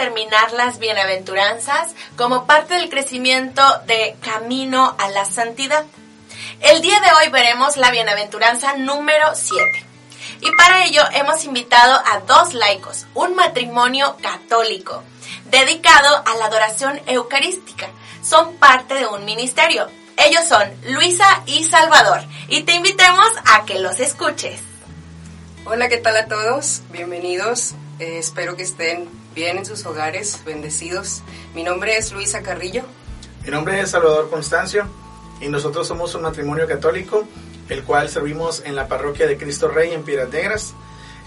terminar las bienaventuranzas como parte del crecimiento de camino a la santidad. El día de hoy veremos la bienaventuranza número 7. Y para ello hemos invitado a dos laicos, un matrimonio católico, dedicado a la adoración eucarística. Son parte de un ministerio. Ellos son Luisa y Salvador. Y te invitemos a que los escuches. Hola, ¿qué tal a todos? Bienvenidos. Eh, espero que estén bien en sus hogares, bendecidos. Mi nombre es Luisa Carrillo. Mi nombre es Salvador Constancio y nosotros somos un matrimonio católico, el cual servimos en la parroquia de Cristo Rey en Piedras Negras,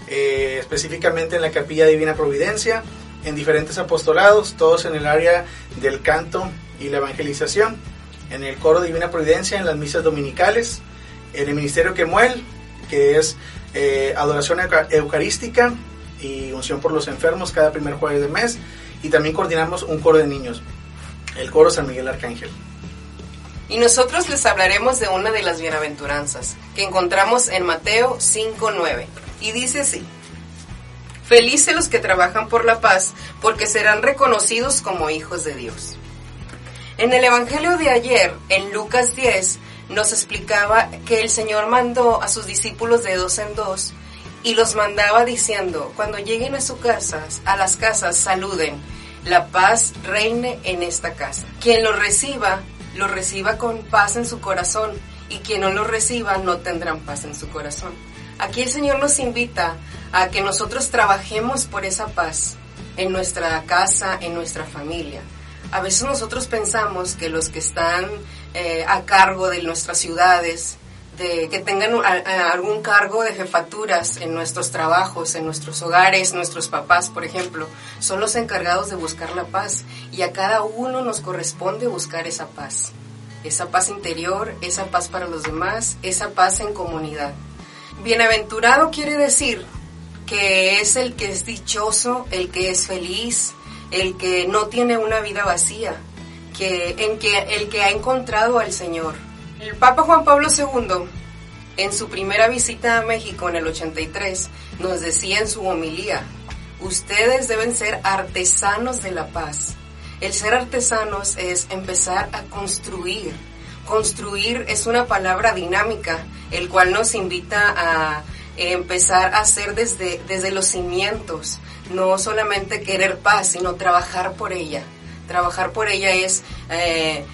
eh, específicamente en la Capilla Divina Providencia, en diferentes apostolados, todos en el área del canto y la evangelización, en el coro Divina Providencia, en las misas dominicales, en el Ministerio Quemuel, que es eh, adoración eucarística unción por los enfermos cada primer jueves de mes, y también coordinamos un coro de niños, el coro San Miguel Arcángel. Y nosotros les hablaremos de una de las bienaventuranzas que encontramos en Mateo 5.9. Y dice así, Felices los que trabajan por la paz, porque serán reconocidos como hijos de Dios. En el Evangelio de ayer, en Lucas 10, nos explicaba que el Señor mandó a sus discípulos de dos en dos y los mandaba diciendo, cuando lleguen a sus casas, a las casas, saluden, la paz reine en esta casa. Quien lo reciba, lo reciba con paz en su corazón y quien no lo reciba no tendrán paz en su corazón. Aquí el Señor nos invita a que nosotros trabajemos por esa paz en nuestra casa, en nuestra familia. A veces nosotros pensamos que los que están eh, a cargo de nuestras ciudades, de que tengan algún cargo de jefaturas en nuestros trabajos, en nuestros hogares, nuestros papás, por ejemplo, son los encargados de buscar la paz y a cada uno nos corresponde buscar esa paz, esa paz interior, esa paz para los demás, esa paz en comunidad. Bienaventurado quiere decir que es el que es dichoso, el que es feliz, el que no tiene una vida vacía, que en que el que ha encontrado al Señor el Papa Juan Pablo II, en su primera visita a México en el 83, nos decía en su homilía, ustedes deben ser artesanos de la paz. El ser artesanos es empezar a construir. Construir es una palabra dinámica, el cual nos invita a empezar a hacer desde, desde los cimientos, no solamente querer paz, sino trabajar por ella. Trabajar por ella es eh,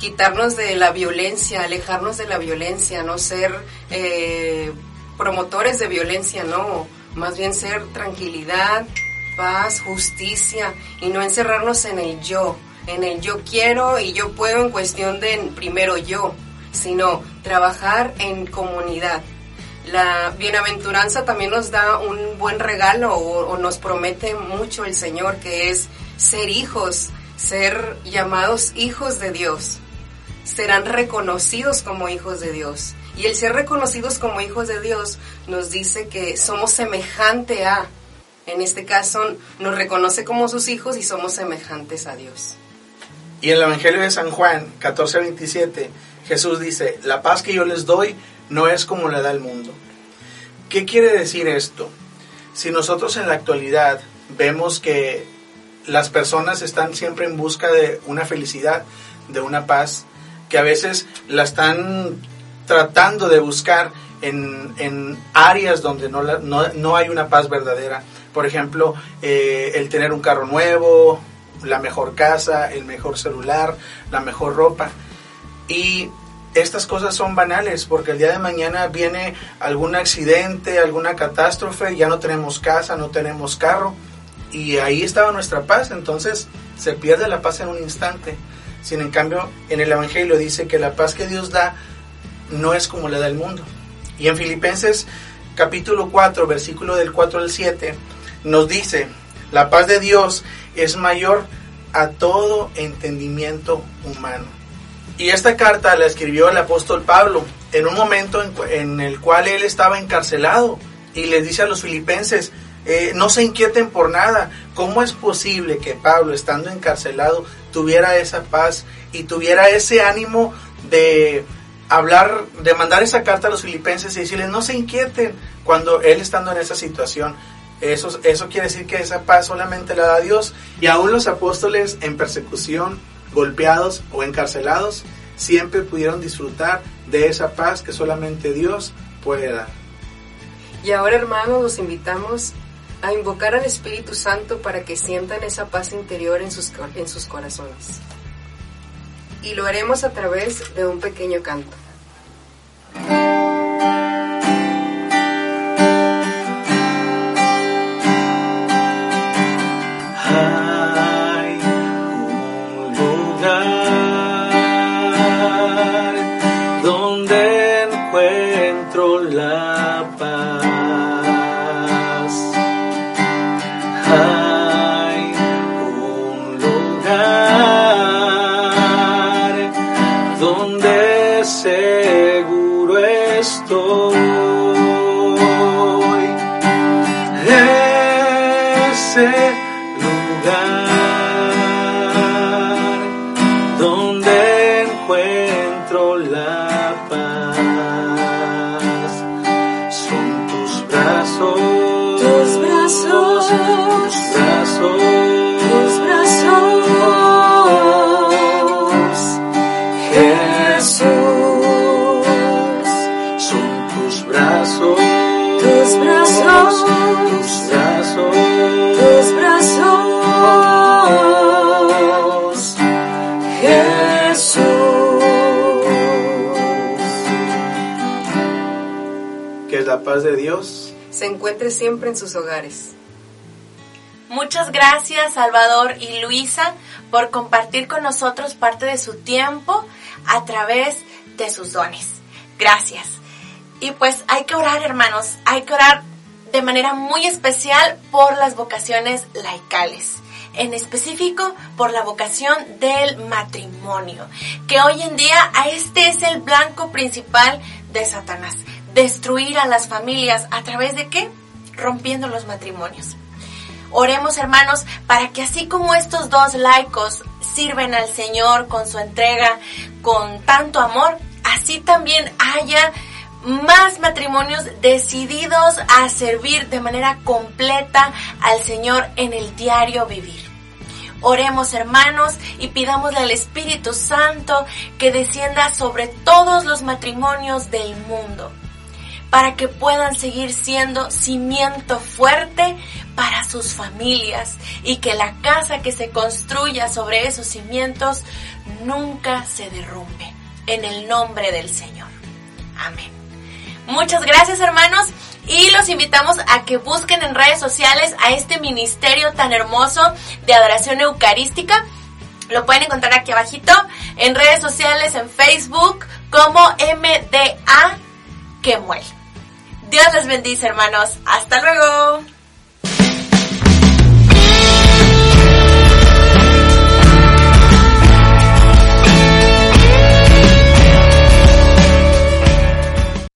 quitarnos de la violencia, alejarnos de la violencia, no ser eh, promotores de violencia, no, más bien ser tranquilidad, paz, justicia y no encerrarnos en el yo, en el yo quiero y yo puedo en cuestión de primero yo, sino trabajar en comunidad. La bienaventuranza también nos da un buen regalo o nos promete mucho el Señor, que es ser hijos, ser llamados hijos de Dios serán reconocidos como hijos de Dios. Y el ser reconocidos como hijos de Dios nos dice que somos semejante a, en este caso nos reconoce como sus hijos y somos semejantes a Dios. Y en el Evangelio de San Juan 14:27 Jesús dice, la paz que yo les doy no es como la da el mundo. ¿Qué quiere decir esto? Si nosotros en la actualidad vemos que las personas están siempre en busca de una felicidad, de una paz, que a veces la están tratando de buscar en, áreas donde no, no, hay una paz verdadera. Por ejemplo, eh, el tener un carro nuevo, la mejor casa, el mejor celular, la mejor ropa. Y estas cosas son banales porque el día de mañana viene algún accidente, alguna catástrofe, ya no tenemos casa, no tenemos carro y ahí estaba nuestra paz, entonces se pierde la paz en un instante. Sin en cambio, en el Evangelio dice que la paz que Dios da no es como la da el mundo. Y en Filipenses capítulo 4, versículo del 4 al 7, nos dice, la paz de Dios es mayor a todo entendimiento humano. Y esta carta la escribió el apóstol Pablo en un momento en, el cual él estaba encarcelado y les dice a los filipenses, eh, no se inquieten por nada. ¿Cómo es posible que Pablo, estando encarcelado, tuviera esa paz y tuviera ese ánimo de hablar, de mandar esa carta a los filipenses y decirles, no se inquieten cuando él estando en esa situación? Eso, eso quiere decir que esa paz solamente la da Dios. Y aún los apóstoles en persecución, golpeados o encarcelados, siempre pudieron disfrutar de esa paz que solamente Dios puede dar. Y ahora hermanos, los invitamos a invocar al Espíritu Santo para que sientan esa paz interior en sus, en sus corazones. Y lo haremos a través de un pequeño canto. donde seguro estoy. De Dios se encuentre siempre en sus hogares. Muchas gracias Salvador y Luisa por compartir con nosotros parte de su tiempo a través de sus dones. Gracias. Y pues hay que orar hermanos, hay que orar de manera muy especial por las vocaciones laicales. En específico por la vocación del matrimonio, que hoy en día a este es el blanco principal de Satanás. Destruir a las familias. A través de qué? Rompiendo los matrimonios. Oremos hermanos para que así como estos dos laicos sirven al Señor con su entrega, con tanto amor, así también haya más matrimonios decididos a servir de manera completa al Señor en el diario vivir. Oremos hermanos y pidámosle al Espíritu Santo que descienda sobre todos los matrimonios del mundo para que puedan seguir siendo cimiento fuerte para sus familias y que la casa que se construya sobre esos cimientos nunca se derrumbe. En el nombre del Señor. Amén. Muchas gracias hermanos y los invitamos a que busquen en redes sociales a este ministerio tan hermoso de adoración eucarística. Lo pueden encontrar aquí abajito en redes sociales, en Facebook como MDA Kemuel. Dios les bendice, hermanos. Hasta luego.